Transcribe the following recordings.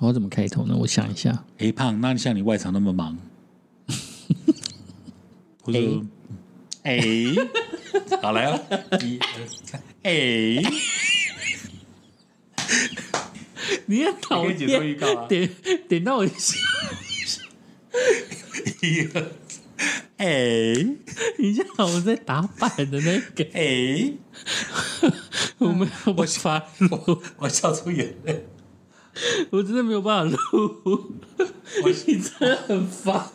我要怎么开头呢？我想一下。哎，胖，那你像你外场那么忙，或者说，哎，好来哦，一二三，哎，你很讨厌，点点到我心，一二三，哎你像我在打板的那个，哎，我没有办法录，我我笑出眼泪，我真的没有办法录，我 你真的很烦。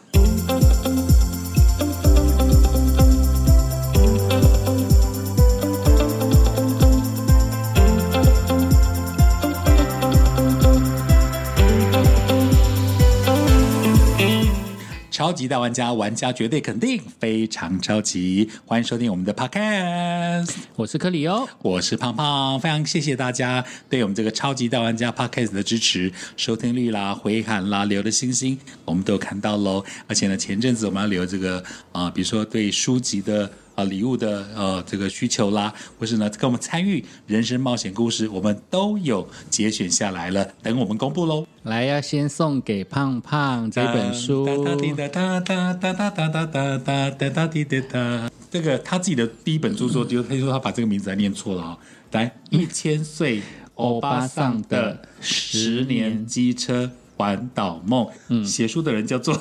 超级大玩家，玩家绝对肯定非常超级，欢迎收听我们的 Podcast。我是克里欧，我是胖胖，非常谢谢大家对我们这个超级大玩家 Podcast 的支持，收听率啦、回函啦、留的星星，我们都有看到喽。而且呢，前阵子我们要留这个啊、比如说对书籍的啊、礼物的呃这个需求啦，或是呢跟我们参与人生冒险故事，我们都有节选下来了，等我们公布喽。来要先送给胖胖这本书，哒滴哒哒哒哒哒哒哒哒哒哒哒滴哒哒。这个他自己的第一本著作，就他说他把这个名字还念错了啊、来，一千岁欧巴桑的十年机车环岛梦，嗯，写书的人叫做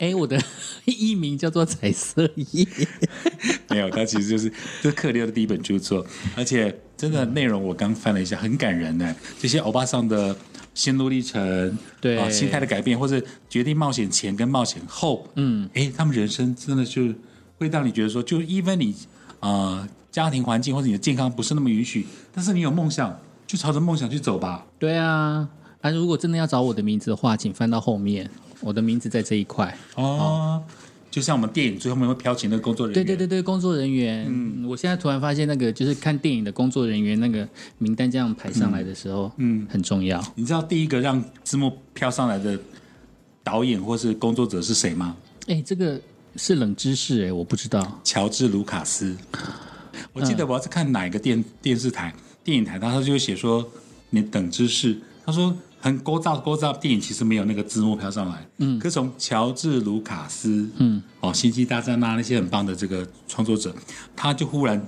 哎，我的 艺名叫做彩色叶，没有，他其实就是这是克里欧的第一本著作，而且真的内容我刚翻了一下，很感人呢。这些欧巴桑的心路历程，对。啊，心态的改变，或者决定冒险前跟冒险后，嗯，哎，他们人生真的就会让你觉得说，就 even 你呃家庭环境或者你的健康不是那么允许，但是你有梦想，就朝着梦想去走吧。对啊，啊，如果真的要找我的名字的话，请翻到后面，我的名字在这一块。哦，就像我们电影最后面会飘起那个工作人员，对对对对，工作人员，嗯，我现在突然发现那个就是看电影的工作人员那个名单这样排上来的时候，嗯，很重要。你知道第一个让字幕飘上来的导演或是工作者是谁吗？哎，这个是冷知识哎，我不知道。乔治·卢卡斯。我记得我要是看哪一个电电视台、电影台，他就会写说你等知识，他说很聒噪聒噪，电影其实没有那个字幕飘上来。嗯，可是从乔治·卢卡斯，嗯，哦，《星际大战》啊那些很棒的这个创作者，他就忽然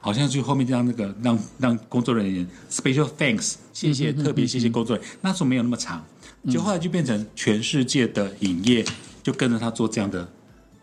好像就后面让那个让让工作人员 special thanks，谢谢，特别谢谢工作人员。那时候没有那么长，就后来就变成全世界的影业就跟着他做这样的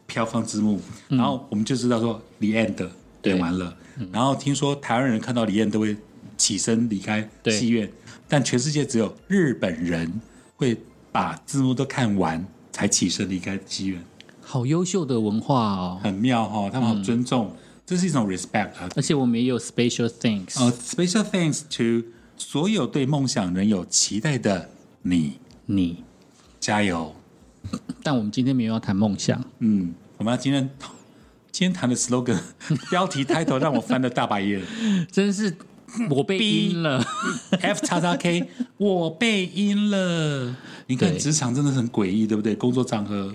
飘放字幕，然后我们就知道说 the end 对。演完了，然后听说台湾人看到李燕都会起身离开对戏院，但全世界只有日本人会把字幕都看完才起身离开戏院，好优秀的文化哦，很妙哈、哦，他们好尊重，这是一种 respect 啊。而且我们也有 special thanks。呃、s p e c i a l thanks to 所有对梦想仍有期待的你，你，加油！但我们今天没有要谈梦想，嗯，我们要今天今天谈的 slogan 标题 title 让我翻了大白眼。真是 我被阴了。F 叉叉 K，我被阴了。你看职场真的很诡异，对不对？工作场合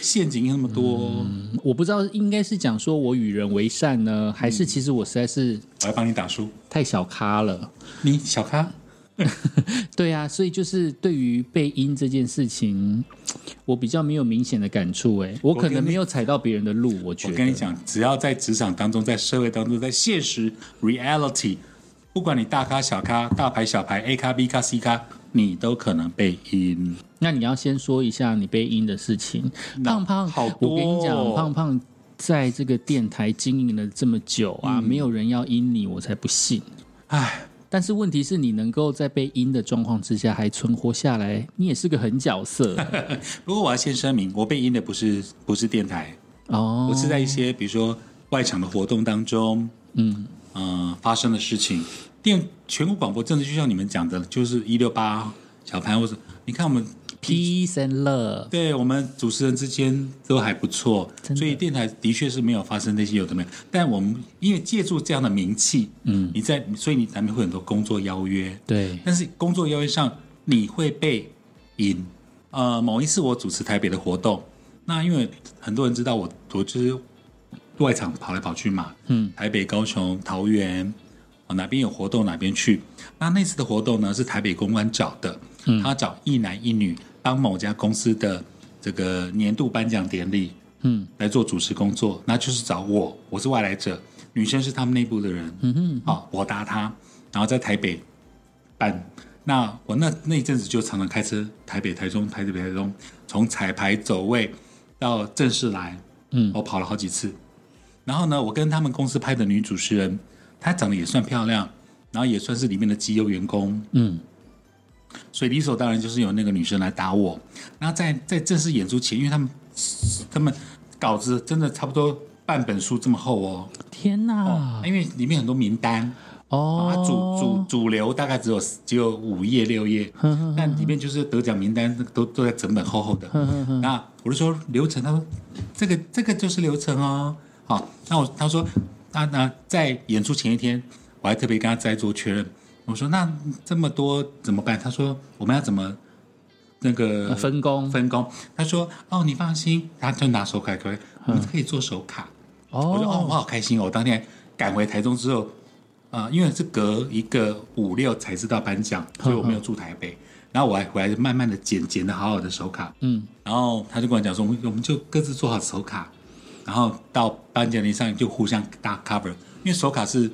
陷阱那么多，我不知道应该是讲说我与人为善呢，还是其实我实在是我要帮你打书。太小咖了。你小咖，对啊，所以就是对于被阴这件事情，我比较没有明显的感触。哎，我可能没有踩到别人的路，我觉得。我跟你讲，只要在职场当中，在社会当中，在现实 reality，不管你大咖小咖、大牌小牌、A 咖 B 咖 C 咖，你都可能被阴。那你要先说一下你被阴的事情。胖胖，好多我跟你讲，哦胖胖在这个电台经营了这么久啊，没有人要阴你，我才不信。唉，但是问题是你能够在被阴的状况之下还存活下来，你也是个狠角色 不过我要先声明，我被阴的不是不是电台，哦。我是在一些比如说外场的活动当中，嗯，呃发生的事情。电全国广播真的就像你们讲的，就是一六八小潘，或者你看我们 peace and love，对我们主持人之间都还不错，所以电台的确是没有发生那些有的没有。但我们因为借助这样的名气，嗯，你在所以你难免会很多工作邀约，对，但是工作邀约上你会被引。呃，某一次我主持台北的活动，那因为很多人知道我，我就是外场跑来跑去嘛，嗯，台北、高雄、桃园，哦哪边有活动哪边去。那那次的活动呢是台北公关找的，他找一男一女帮某家公司的这个年度颁奖典礼，嗯，来做主持工作，那就是找我，我是外来者，女生是他们内部的人，嗯哼，好，我搭他，然后在台北办。那我那那一阵子就常常开车台北、台中、台北、台中，从彩排走位到正式来，嗯我跑了好几次。然后呢，我跟他们公司拍的女主持人，她长得也算漂亮，然后也算是里面的绩优员工，嗯。所以理所当然就是由那个女生来打我。然后在在正式演出前，因为他们他们稿子真的差不多半本书这么厚哦，天哪，因为里面很多名单，哦。啊，主主主流大概只有只有五页六页，但里面就是得奖名单都都在整本厚厚的。那我就说流程，他说这个这个就是流程哦。好，那我他说那那在演出前一天，我还特别跟他再做确认。我说那这么多怎么办？他说我们要怎么那个呃分工分工？他说哦，你放心，他就拿手卡可以，我们可以做手卡。哦我说哦，我哦，好开心哦！我当天赶回台中之后，啊、因为是隔一个五六才知道颁奖，所以我没有住台北。然后我还回来慢慢的剪剪的好好的手卡，嗯，然后他就跟我讲说，我们我们就各自做好手卡，然后到颁奖礼上就互相搭 cover，因为手卡是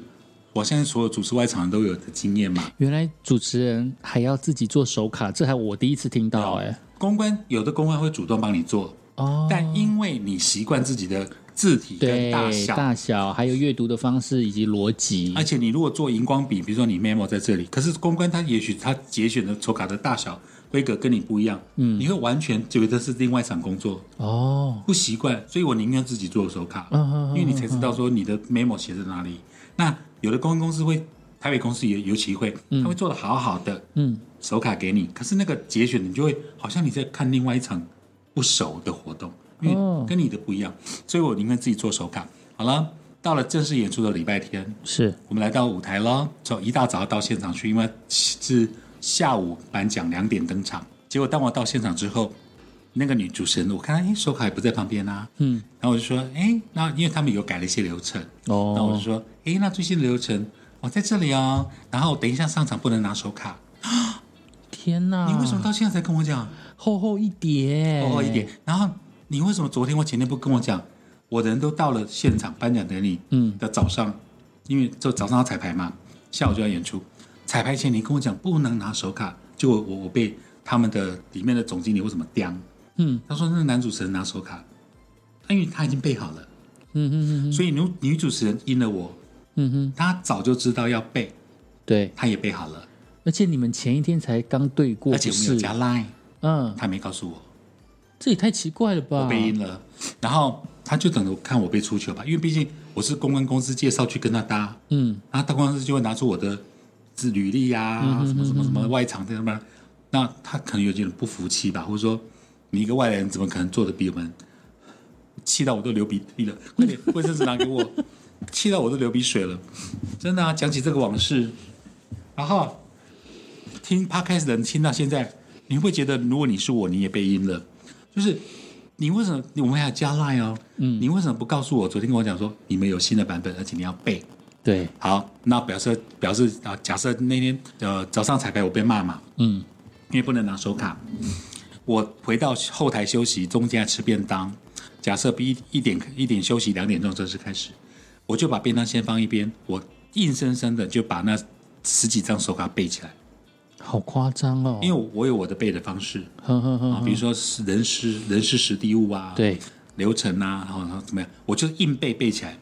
我现在所有主持外场都有的经验嘛。原来主持人还要自己做手卡，这还我第一次听到哎。公关有的公关会主动帮你做，哦，但因为你习惯自己的字体跟大小，大小还有阅读的方式以及逻辑。而，且你如果做荧光笔，比如说你 memo 在这里，可是公关它也许它节选的手卡的大小规格跟你不一样，嗯，你会完全觉得是另外一场工作，哦，不习惯，所以我宁愿自己做手卡，嗯因为你才知道说你的 memo 写在哪里。那有的公关公司会，台北公司也尤其会，他会做的好好的嗯，手卡给你，可是那个节选你就会好像你在看另外一场不熟的活动，因哦。为跟你的不一样，所以我宁愿自己做手卡。好了，到了正式演出的礼拜天，是。我们来到舞台了，从一大早到现场去，因为是下午颁奖两点登场。结果当我到现场之后，那个女主持人，我看到哎手卡也不在旁边啊，嗯，然后我就说哎，那因为他们有改了一些流程，哦。那我就哦，说哎，那最新的流程我在这里哦，然后等一下上场不能拿手卡，天哪，你为什么到现在才跟我讲？厚厚一叠，厚厚一叠，然后你为什么昨天或前天不跟我讲？我的人都到了现场颁奖典礼，嗯。的早上，因为就早上要彩排嘛，下午就要演出。彩排前你跟我讲不能拿手卡，就我我被他们的里面的总经理为什么刁？嗯。他说那个男主持人拿手卡，因为他已经备好了，嗯嗯嗯所以女女主持人阴了我，嗯哼，她早就知道要背，对，她也背好了，而且你们前一天才刚对过，而且我们有加 line，嗯，她没告诉我，这也太奇怪了吧？我被阴了，然后他就等着看我被出糗吧，因为毕竟我是公关公司介绍去跟他搭，嗯。然后大公关公司就会拿出我的自履历呀、什么什么什么外场的什么，那他可能有点不服气吧，或者说你一个外来人怎么可能做的比我们，气到我都流鼻涕了，快点卫生纸拿给我，气到我都流鼻水了，真的啊，讲起这个往事，然后听 podcast 的人听到现在，你会觉得如果你是我，你也被阴了？就是你为什么我们还要加 line 哦？嗯你为什么不告诉我？昨天跟我讲说你们有新的版本，而且你要背。对，好，那表示表示啊，假设那天呃早上彩排我被骂嘛，嗯因为不能拿手卡，我回到后台休息，中间吃便当。假设一一点一点休息，两点钟正式开始，我就把便当先放一边，我硬生生的就把那十几张手卡背起来，好夸张哦，因为我有我的背的方式。呵呵呵啊，比如说是人事人事实地物啊，对，流程啊，然后然后怎么样，我就硬背背起来，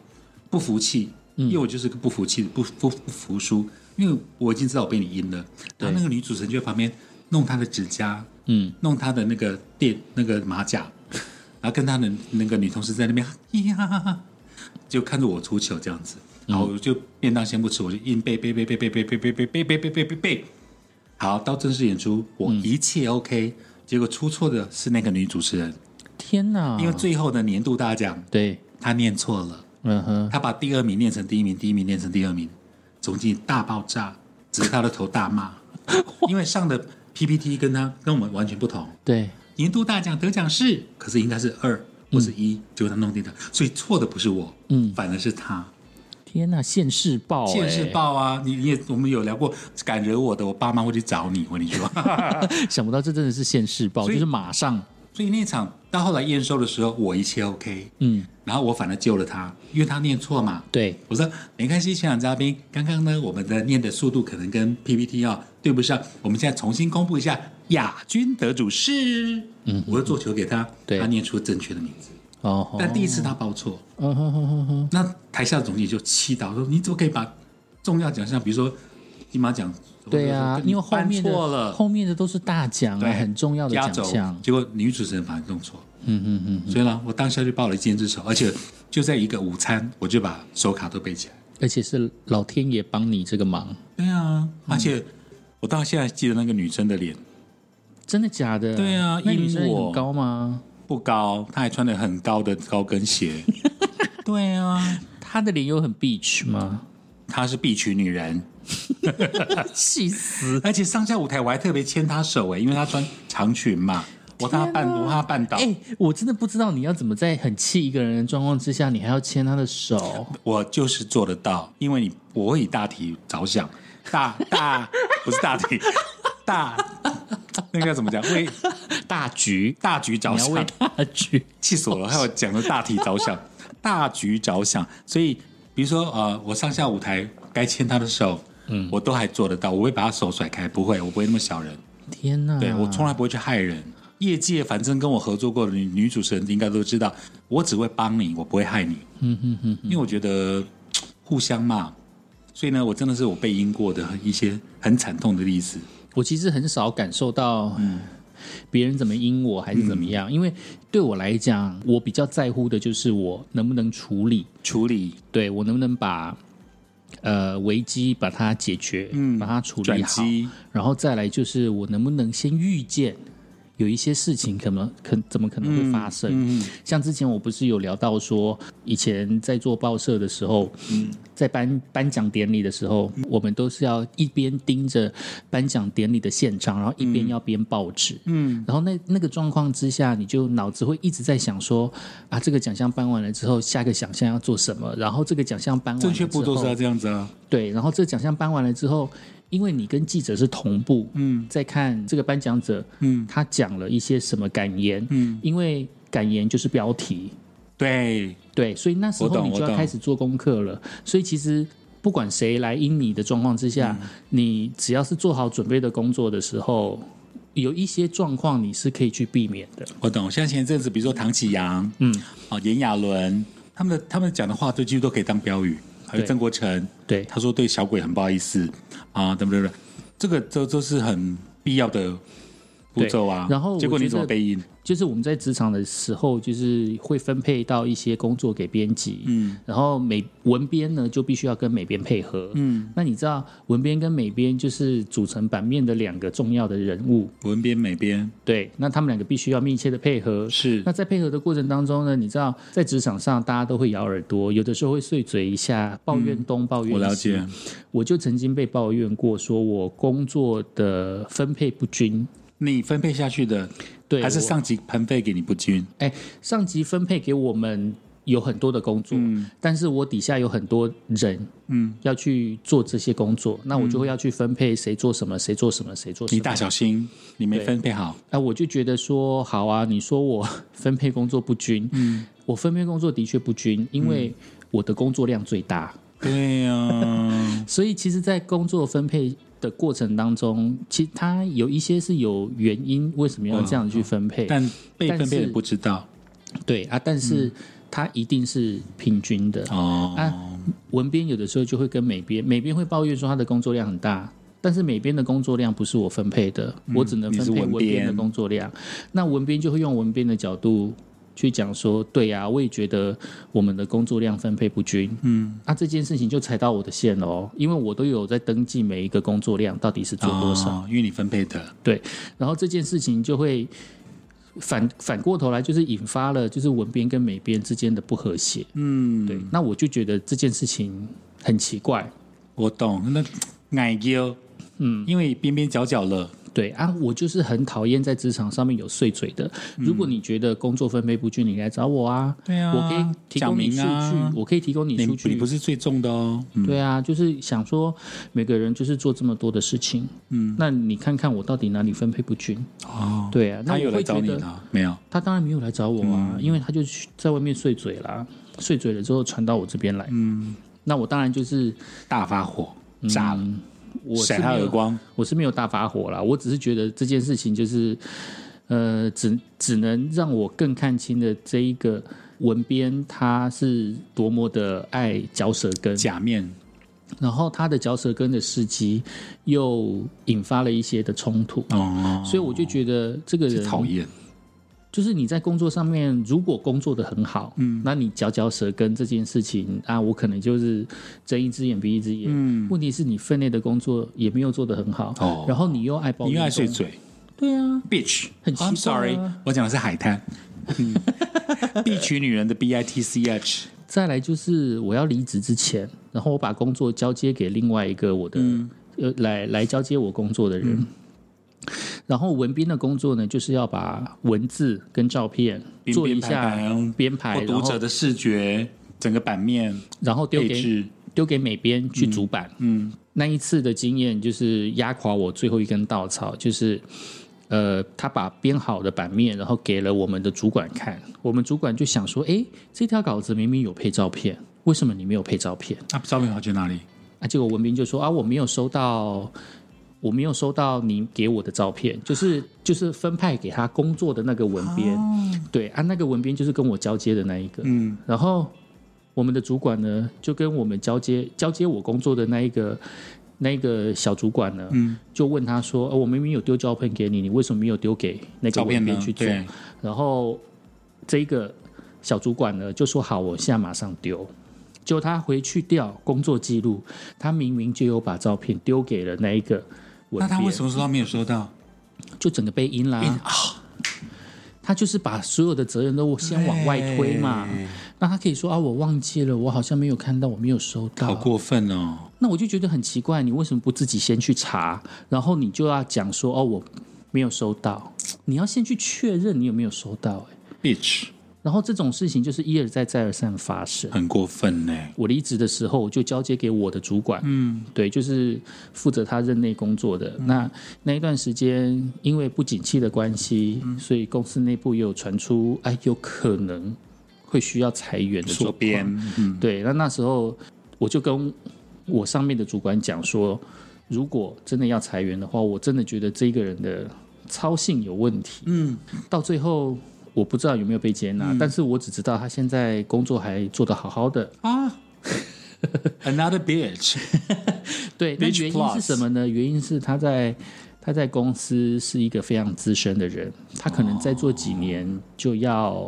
不服气，因为我就是个不服气、不不不服输，因为我已经知道我被你阴了。然后那个女主持人就在旁边弄她的指甲，嗯。弄她的那个垫那个马甲，然后跟她的那个女同事在那边呀，就看着我出糗这样子，然后我就便当先不吃，我就硬背背背背背背背背背背背背背背背。好，到正式演出，我一切 OK，、结果出错的是那个女主持人。天哪，因为最后的年度大奖，对，她念错了，嗯哼，她把第二名念成第一名，第一名念成第二名，总经理大爆炸，指着她的头大骂，因为上的 PPT 跟她跟我们完全不同，对，年度大奖得奖是，可是应该是二或是一，结果她弄定的，所以错的不是我，嗯。反而是他，天呐，现世报、欸，现世报啊！你你也我们有聊过，敢惹我的，我爸妈会去找你。我跟你说，想不到这真的是现世报，就是马上，所以那场到后来验收的时候，我一切 OK，嗯，然后我反而救了他，因为他念错嘛。对，我说没关系，现场嘉宾，刚刚呢我们的念的速度可能跟 PPT 啊对不上，我们现在重新公布一下亚军得主是，嗯，我就做球给他，对。他念出正确的名字，哦，但第一次他报错，嗯哼哼哼哼，那台下总经理就气到说：“你怎么可以把重要奖项，比如说金马奖，对啊，因为后面错了，后面的都是大奖啊，对很重要的奖项，，结果女主持人反而弄错，嗯嗯嗯，所以呢，我当下就报了一箭之仇，而且就在一个午餐，我就把手卡都背起来。而且是老天爷帮你这个忙，对啊，而且我到现在记得那个女生的脸。真的假的？对啊那女生很高吗？不高，她还穿的很高的高跟鞋。对啊，她的脸有很 beach 吗？她是 beach 女人，气死！而且上下舞台我还特别牵她手哎，因为她穿长裙嘛，我怕她绊，我怕她绊倒。哎、我真的不知道你要怎么在很气一个人的状况之下，你还要牵他的手。我就是做得到，因为你我会以大体着想，大大不是大体，大那个要怎么讲？为 大局，大局着想要为想，大局。气死我了！还有讲的大体着想，大局着想。所以，比如说呃，我上下舞台该牵他的手，嗯，我都还做得到，我会把他手甩开，不会，我不会那么小人。天哪！对我从来不会去害人。业界反正跟我合作过的女女主持人应该都知道，我只会帮你，我不会害你。嗯哼哼，因为我觉得互相嘛，所以呢，我真的是我被阴过的一些很惨痛的例子。我其实很少感受到，嗯。别人怎么阴我还是怎么样，因为对我来讲，我比较在乎的就是我能不能处理，处理。对我能不能把呃危机把它解决，嗯。把它处转理好，机，然后再来就是我能不能先预见有一些事情可能可怎么可能会发生。嗯，像之前我不是有聊到说，以前在做报社的时候，嗯在颁颁奖典礼的时候，我们都是要一边盯着颁奖典礼的现场，然后一边要编报纸。嗯，然后那那个状况之下，你就脑子会一直在想说啊，这个奖项颁完了之后，下个奖项要做什么？然后这个奖项颁完了正确步骤是要这样子啊。对，然后这个奖项颁完了之后，因为你跟记者是同步，嗯在看这个颁奖者，嗯他讲了一些什么感言，嗯，因为感言就是标题，对，对，所以那时候你就要开始做功课了。所以其实不管谁来阴你的状况之下，嗯你只要是做好准备的工作的时候，有一些状况你是可以去避免的。我懂。像前一阵子，比如说唐启阳，嗯，哦，炎亚纶，他们的他们讲的话，都几乎都可以当标语。还有对曾国成，对，他说对小鬼很不好意思啊，对不对？这个这都是很必要的步骤啊。然后我结果你怎么背音？就是我们在职场的时候，就是会分配到一些工作给编辑，嗯然后美文编呢就必须要跟美编配合。嗯，那你知道文编跟美编就是组成版面的两个重要的人物，文编美编对，那他们两个必须要密切的配合。是那在配合的过程当中呢，你知道在职场上大家都会咬耳朵，有的时候会碎嘴一下，抱怨东、抱怨西。嗯我了解。我就曾经被抱怨过，说我工作的分配不均。你分配下去的，对，还是上级分配给你不均？哎，上级分配给我们有很多的工作，但是我底下有很多人嗯，要去做这些工作，那我就会要去分配谁做什么，谁做什么，谁做什么。你大小心，你没分配好。啊，我就觉得说好啊，你说我分配工作不均，嗯，我分配工作的确不均，因为我的工作量最大，对呀、所以其实，在工作分配的过程当中，其实它有一些是有原因，为什么要这样去分配？但被分配的不知道对啊，但是它一定是平均的。哦。啊文编有的时候就会跟美编，美编会抱怨说他的工作量很大，但是美编的工作量不是我分配的，我只能分配文编的工作量。那文编就会用文编的角度去讲说，对呀、我也觉得我们的工作量分配不均。嗯，那、这件事情就踩到我的线了哦，因为我都有在登记每一个工作量到底是做多少。哦，因为你分配的对，然后这件事情就会反反过头来，就是引发了就是文编跟美编之间的不和谐。嗯，对，那我就觉得这件事情很奇怪。我懂。那矮丢，嗯，因为边边角角了，对啊，我就是很讨厌在职场上面有碎嘴的。如果你觉得工作分配不均，你来找我啊。对啊，我可以提供你数据，我可以提供你数据。你不是最重的哦。对啊，就是想说每个人就是做这么多的事情，嗯，那你看看我到底哪里分配不均？哦，对啊，他有来找你吗？没有，他当然没有来找我啊，因为他就在外面碎嘴啦，碎嘴了之后传到我这边来，嗯，那我当然就是大发火，炸了。我是没有，我是没有大发火啦，我只是觉得这件事情就是，呃，只只能让我更看清的这一个文编他是多么的爱嚼舌根。假面，然后他的嚼舌根的事迹又引发了一些的冲突。哦，所以我就觉得这个人讨厌。就是你在工作上面，如果工作的很好，嗯，那你嚼嚼舌根这件事情啊，我可能就是睁一只眼闭一只眼。嗯，问题是你分内的工作也没有做的很好，哦，然后你又爱抱怨，又爱碎嘴，对啊，bitch，很奇怪。I'm sorry，我讲的是海滩，必娶女人的 B I T C H。再来就是我要离职之前，然后我把工作交接给另外一个我的呃来来交接我工作的人。然后文斌的工作呢，就是要把文字跟照片做一下编排，读者的视觉整个版面，然后丢给丢给美编去主版。嗯，那一次的经验就是压垮我最后一根稻草，就是呃，他把编好的版面，然后给了我们的主管看，我们主管就想说，哎，这条稿子明明有配照片，为什么你没有配照片？那照片好去哪里？啊，结果文斌就说啊，我没有收到。我没有收到你给我的照片，就是就是分派给他工作的那个文编，对啊，那个文编就是跟我交接的那一个，嗯，然后我们的主管呢，就跟我们交接交接我工作的那一个那个小主管呢，嗯，就问他说，我明明有丢照片给你，你为什么没有丢给那个文编去做？然后这个小主管呢就说好，我现在马上丢。就他回去调工作记录，他明明就有把照片丢给了那一个。那他为什么说他没有收到？就整个被阴啦！啊，他就是把所有的责任都先往外推嘛。那他可以说啊，我忘记了，我好像没有看到，我没有收到。好过分哦！那我就觉得很奇怪，你为什么不自己先去查，然后你就要讲说哦，我没有收到？你要先去确认你有没有收到？哎，bitch。然后这种事情就是一而再再而三发生，很过分呢。我离职的时候就交接给我的主管，嗯，对，就是负责他任内工作的。那那一段时间，因为不景气的关系，所以公司内部也有传出，哎，有可能会需要裁员的状况。对，那那时候我就跟我上面的主管讲说，如果真的要裁员的话，我真的觉得这个人的操性有问题。嗯，到最后。我不知道有没有被接纳，但是我只知道他现在工作还做得好好的啊。Another bitch，对，那原因是什么呢？原因是他在他在公司是一个非常资深的人，他可能再做几年就要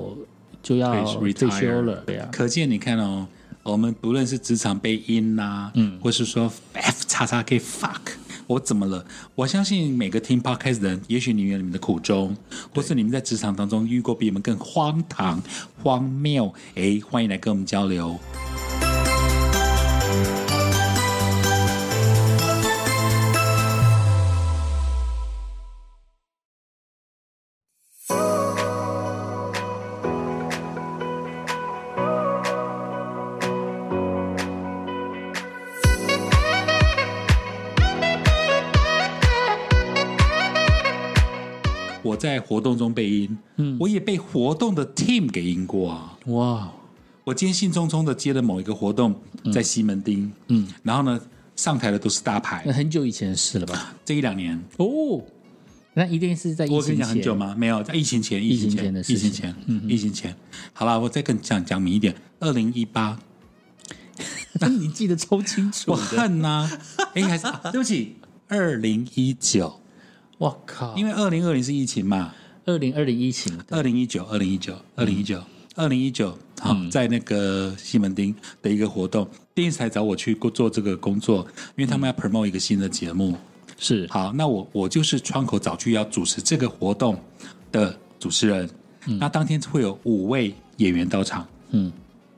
就要退休了。对啊，可见你看哦，我们不论是职场被阴呐，嗯，或是说 F 叉叉 K fuck。我怎么了？我相信每个听 podcast 的人，也许你有你们的苦衷，或是你们在职场当中遇过比你们更荒唐、荒谬。哎，欢迎来跟我们交流。活动中被阴，嗯，我也被活动的 team 给阴过啊！哇，我今天兴冲冲的接了某一个活动，在西门町，嗯，然后呢，上台的都是大牌，那很久以前的事了吧？这一两年哦，那一定是在我跟你讲很久吗？没有，在疫情前，疫情前的，疫情前，嗯，疫情前。好了，我再跟讲讲明一点，二零一八，你记得超清楚，我恨呐！哎，还是对不起，二零一九。我靠！因为二零二零是疫情嘛，二零二零疫情，二零一九，二零一九，二零一九，二零一九，好，在那个西门町的一个活动，电视台找我去做这个工作，因为他们要 promote 一个新的节目，是。好，那我我就是窗口早去要主持这个活动的主持人，那当天会有五位演员到场，嗯，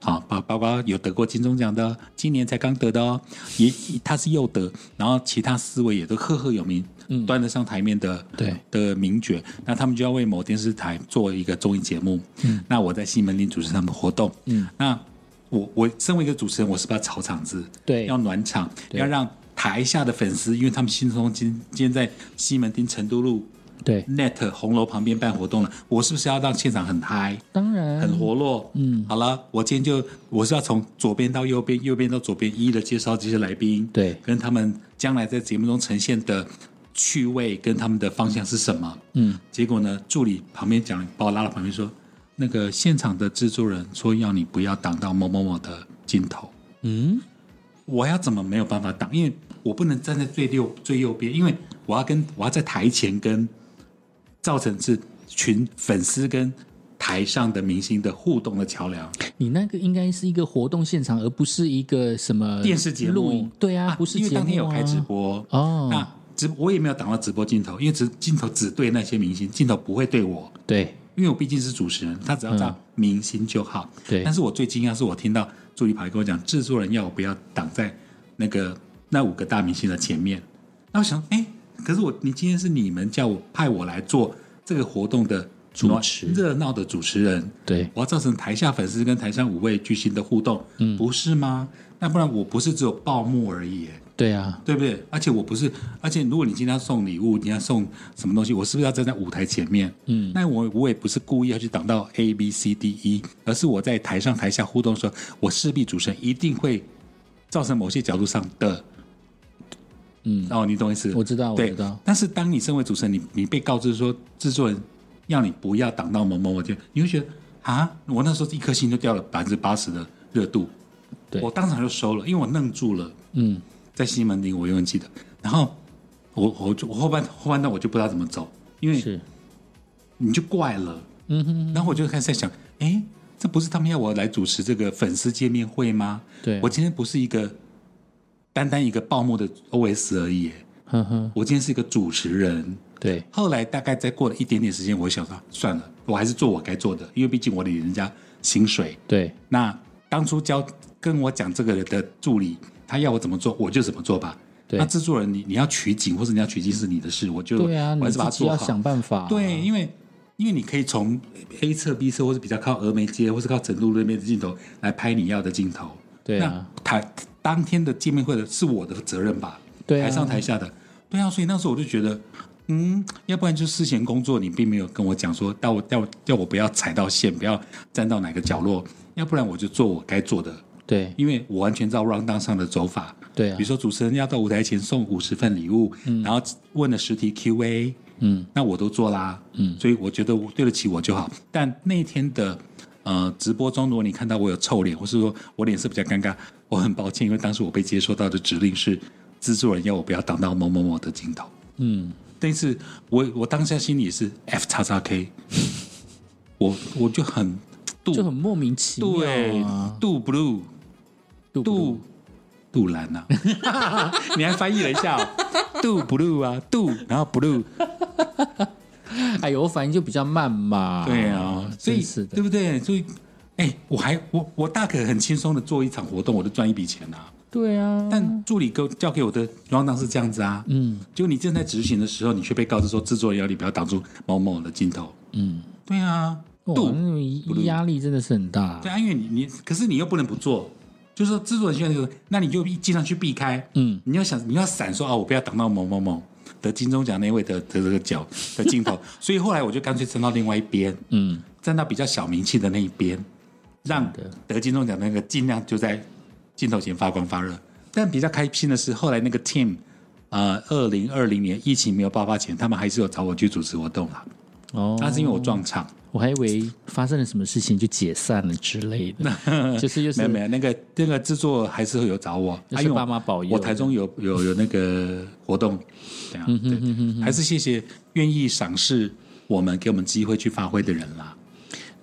好，包包括有得过金钟奖的，今年才刚得的哦，也他是又得，然后其他四位也都赫赫有名，嗯端得上台面的对的名角，那他们就要为某电视台做一个综艺节目，嗯，那我在西门町主持他们的活动，嗯，那我我身为一个主持人，我是不是要炒场子，对要暖场，对要让台下的粉丝，因为他们心中今今天在西门町成都路对，Net 红楼旁边办活动了，我是不是要让现场很嗨？当然很活络。嗯，好了，我今天就我是要从左边到右边，右边到左边，一一的介绍这些来宾，对跟他们将来在节目中呈现的趣味跟他们的方向是什么。嗯，结果呢，助理旁边讲，把我拉到旁边说，那个现场的制作人说要你不要挡到某某某的镜头。嗯，我要怎么没有办法挡？因为我不能站在最右最右边，因为我要跟我要在台前跟造成是群粉丝跟台上的明星的互动的桥梁。你那个应该是一个活动现场，而不是一个什么电视节目。对啊，不是因为当天有开直播哦。那直我也没有挡到直播镜头，因为直镜头只对那些明星，镜头不会对我，对因为我毕竟是主持人，他只要照明星就好。对但是我最惊讶是我听到助理跑来跟我讲，制作人要我不要挡在那个那五个大明星的前面。那我想，哎，可是我你今天是你们叫我派我来做这个活动的主持热闹的主持人，对。我要造成台下粉丝跟台上五位巨星的互动，嗯，不是吗？那不然我不是只有报幕而已，哎对啊，对不对？而且我不是，而且如果你今天要送礼物，你要送什么东西，我是不是要站在舞台前面？嗯，那我我也不是故意要去挡到 A B C D E，而是我在台上台下互动的时候，我势必主持人一定会造成某些角度上的，嗯，哦，你懂我意思？我知道，我知道，但是当你身为主持人，你你被告知说制作人要你不要挡到某某某，就你会觉得啊，我那时候一颗心就掉了百分之八十的热度，对我当场就收了，因为我愣住了。嗯，在西门町，我永远记得。然后我我就我后半后半段我就不知道怎么走，因为是，你就怪了。嗯哼，然后我就开始在想，哎，这不是他们要我来主持这个粉丝见面会吗？对，我今天不是一个单单一个报幕的 OS 而已，呵呵，我今天是一个主持人。对，后来大概再过了一点点时间，我想说算了，我还是做我该做的，因为毕竟我领人家薪水。对，那当初教跟我讲这个的助理，他要我怎么做，我就怎么做吧。对那制作人你你要取景或者你要取景是你的事，我就对啊，我还是把它做好。想办法，对，，因为因为你可以从 A 侧、B 侧，或者比较靠峨眉街，或是靠整路那边的镜头来拍你要的镜头。对啊，那台当天的见面会的是我的责任吧？对啊。台上台下的，对啊，所以那时候我就觉得，嗯，要不然就事前工作你并没有跟我讲说，要我要要我不要踩到线，不要站到哪个角落，要不然我就做我该做的，对，因为我完全照 round down 上的走法。对啊。比如，说主持人要到舞台前送五十份礼物，嗯。然后问了十题 Q&A，嗯，那我都做啦，嗯。所以我觉得我对得起我就好。但那天的呃直播中，如果你看到我有臭脸，或是说我脸色比较尴尬，我很抱歉，因为当时我被接收到的指令是制作人要我不要挡到某某某的镜头。嗯，但是我我当下心里是 F 叉叉 K，我我就很杜就很莫名其对妙啊，杜 blue 杜杜杜兰呐、啊，你还翻译了一下、哦，杜 blue 啊，杜然后 blue，哎呦，我反应就比较慢嘛，对啊，所以对，不对？所以，哎，我还我我大可很轻松的做一场活动，我就赚一笔钱啊。对啊，但助理给我交给我的 round 是这样子啊，嗯。结果你正在执行的时候，你却被告知说制作人要你不要挡住某某的镜头。嗯，对啊，哇，杜那种压力真的是很大。对，啊，因为你你可是你又不能不做，就是说制作人现在就是，那你就尽量去避开。嗯，你要想你要闪说啊，我不要挡到某某某得金钟奖那位的的这个角的镜头，所以后来我就干脆站到另外一边，嗯，站到比较小名气的那一边，让得金钟奖那个尽量就在镜头前发光发热。但比较开心的是，后来那个 team，呃，二零二零年疫情没有爆发前，他们还是有找我去主持活动啦。哦，那是因为我撞场，我还以为发生了什么事情就解散了之类的，就是就是没有没有，那个那个制作还是会有找我，就是啊因为我爸妈保佑我台中有有有那个活动，这样嗯对，还是谢谢愿意赏识我们，给我们机会去发挥的人啦。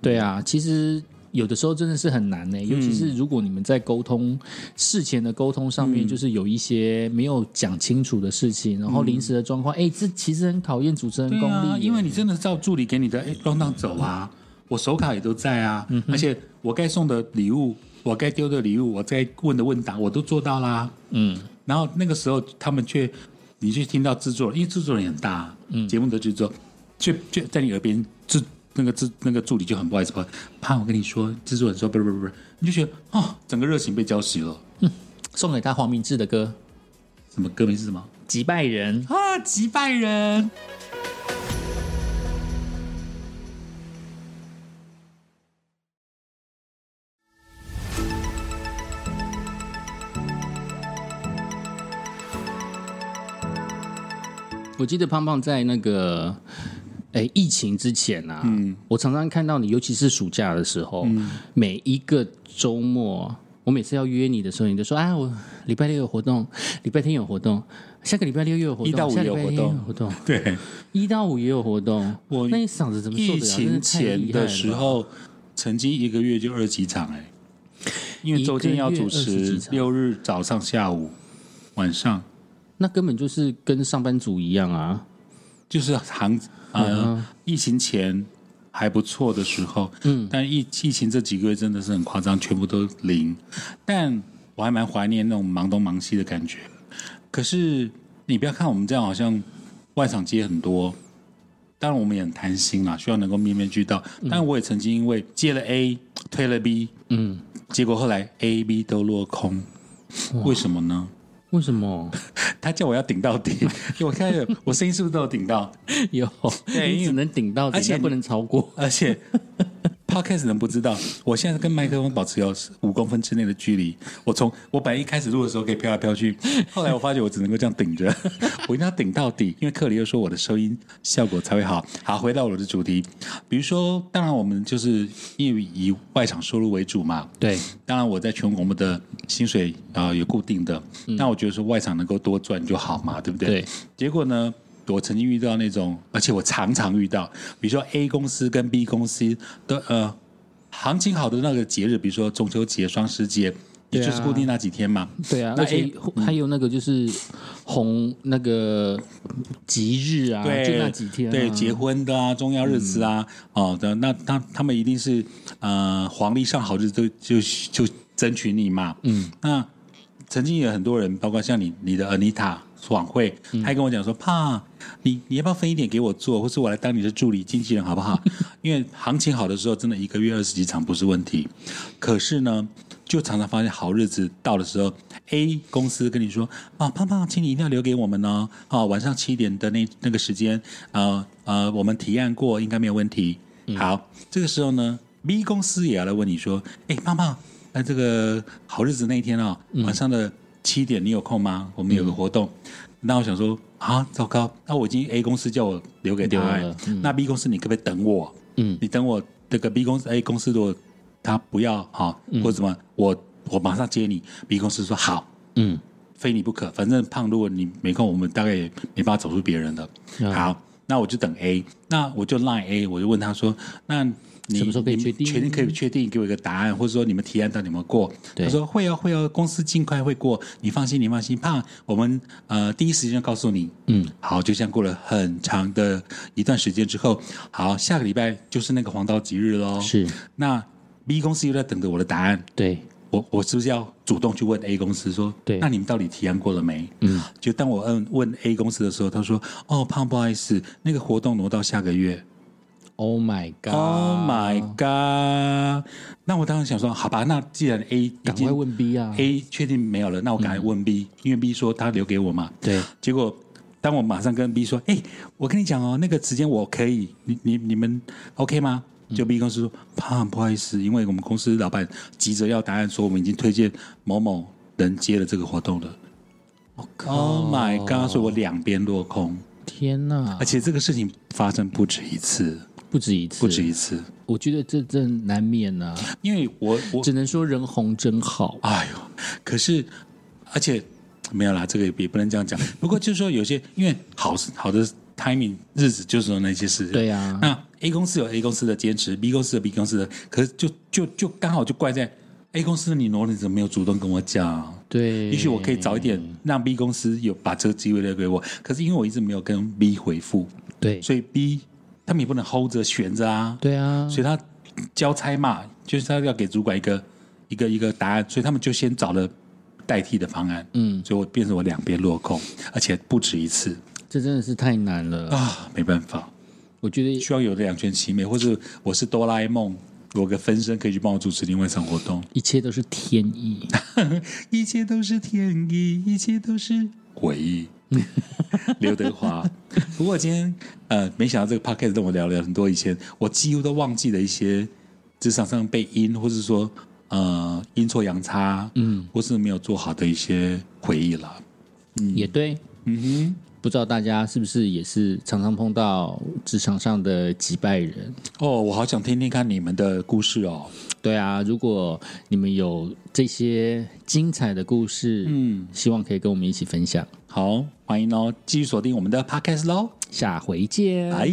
对啊，其实有的时候真的是很难呢、尤其是如果你们在沟通事前的沟通上面，就是有一些没有讲清楚的事情，然后临时的状况，哎、这其实很考验主持人功力、因为你真的照助理给你的哎 round down 走啊。我手卡也都在啊，而且我该送的礼物，我该丢的礼物，我该问的问答，我都做到啦。嗯，然后那个时候他们却，你去听到制作人，因为制作人很大，嗯，节目的制作，却却在你耳边制那个制那个助理就很不好意思，怕我跟你说，制作人说不是不是不是，你就觉得哦，整个热情被浇熄了。送给他黄明志的歌什么歌名是什么？《击败人》。啊，击败人。我记得胖胖在那个，哎，疫情之前啊，嗯，我常常看到你，尤其是暑假的时候，每一个周末，我每次要约你的时候，你就说，啊，我礼拜六有活动，礼拜天有活动，下个礼拜六又有活动，一到五下礼有活拜天动活动，对，一到五也有活动。我那你嗓子怎么受疫得了？情前的时候，曾经一个月就二十几场哎、因为周天要主一个月20持六日早上、下午、晚上，那根本就是跟上班族一样啊。就是行呃，疫情前还不错的时候，嗯，但疫疫情这几个月真的是很夸张，全部都零。但我还蛮怀念那种忙东忙西的感觉。可是你不要看我们这样，好像外场接很多。当然，我们也很贪心啦，希望能够面面俱到。但我也曾经因为接了 A 推了 B，嗯，结果后来 A、B 都落空，为什么呢？为什么 他叫我要顶到底，因为我看我声音是不是都有顶到？有？对你只能顶到底，而且但不能超过。而且 podcast 人不知道，我现在跟麦克风保持有五公分之内的距离。我从我本来一开始录的时候可以飘来飘去，后来我发觉我只能够这样顶着，我一定要顶到底，因为克里又说我的收音效果才会好。好，回到我的主题，比如说，当然我们就是因为以外场收入为主嘛，对，当然我在全国我们的薪水啊、呃有固定的，那我觉得说外场能够多赚就好嘛，对不对？对。结果呢，我曾经遇到那种，而且我常常遇到，比如说 A 公司跟 B 公司的呃行情好的那个节日，比如说中秋节、双十节，也就是固定那几天嘛。对啊，那而且还有那个就是红那个吉日啊，对，就那几天、啊，对结婚的啊，重要日子啊，哦的，那他他们一定是呃黄历上好日子都就就争取你嘛，嗯，那曾经有很多人，包括像你你的 Anita 晚会，他还跟我讲说，怕你你要不要分一点给我做，或是我来当你的助理经纪人好不好？因为行情好的时候，真的一个月二十几场不是问题，可是呢。就常常发现好日子到的时候，A 公司跟你说啊，胖胖，请你一定要留给我们哦，啊，晚上七点的那那个时间，呃呃，我们提案过，应该没有问题。好，这个时候呢，B 公司也要来问你说，哎，胖胖，那这个好日子那一天哦，晚上的七点你有空吗？我们有个活动。那我想说啊，糟糕，那我已经 A 公司叫我留给他留了嗯那 B 公司你可不可以等我？嗯，你等我这个 B 公司 A 公司如果他不要哈、或者怎么，我我马上接你。B 公司说好，嗯，非你不可。反正胖，如果你没空，我们大概也没办法走出别人的。嗯好，那我就等 A，那我就 line A，我就问他说，那你什么时候可以确定确定可以确定给我一个答案，或者说你们提案到底有没有过？他说会哦会哦，公司尽快会过，你放心你放心。胖，我们呃第一时间就告诉你。嗯，好，就像过了很长的一段时间之后，好，下个礼拜就是那个黄道吉日喽。是那 B 公司又在等着我的答案，对，我我是不是要主动去问 A 公司说，对那你们到底提案过了没？嗯，就当我问问 A 公司的时候，他说，哦，胖不好意思，那个活动挪到下个月。，Oh my God，Oh my god！那我当时想说，好吧，那既然 A 赶快问 B 啊 A 确定没有了，那我赶快问 B，、因为 B 说他留给我嘛。对，结果当我马上跟 B 说，哎、我跟你讲哦，那个时间我可以，你你你们 OK 吗？就 B 公司说，胖不好意思，因为我们公司老板急着要答案，说我们已经推荐某某人接了这个活动了。Oh my god！所以我两边落空，天哪而，且这个事情发生不止一次，不止一次，不止一次，我觉得这真难免呐、因为我我只能说人红真好。哎呦，可是而且没有啦，这个也也不能这样讲。不过就是说，有些因为好好的 timing 日子就是有那些事。对啊，那 A 公司有 A 公司的坚持，B 公司有 B 公司的，可是就就就刚好就怪在 A 公司的你挪了，你怎么没有主动跟我讲？对，也许我可以早一点让 B 公司有把这个机会留给我，可是因为我一直没有跟 B 回复，对所以 B 他们也不能 hold 着悬着啊，对啊，所以他交差嘛，就是他要给主管一个一个一个答案，所以他们就先找了代替的方案，嗯，所以我变成我两边落空，而且不止一次这真的是太难了。啊，没办法，我觉得需要有两全其美，或者我是哆啦 A 梦，我有个分身可以去帮我主持另外一场活动。一切都是天意。一切都是天意，一切都是回忆。刘德华。不过今天呃，没想到这个 podcast 跟我聊了很多以前我几乎都忘记的一些职场上被阴，或是说呃阴错阳差，嗯，或是没有做好的一些回忆了。也对，嗯哼，不知道大家是不是也是常常碰到职场上的击败人？哦，我好想听听看你们的故事哦。对啊，如果你们有这些精彩的故事，嗯，希望可以跟我们一起分享。好，欢迎哦，继续锁定我们的 podcast 喽，下回见，拜。